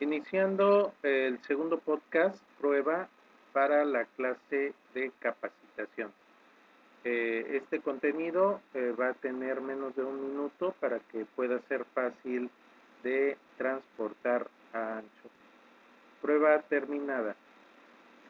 Iniciando el segundo podcast, prueba para la clase de capacitación. Eh, este contenido eh, va a tener menos de un minuto para que pueda ser fácil de transportar a ancho. Prueba terminada.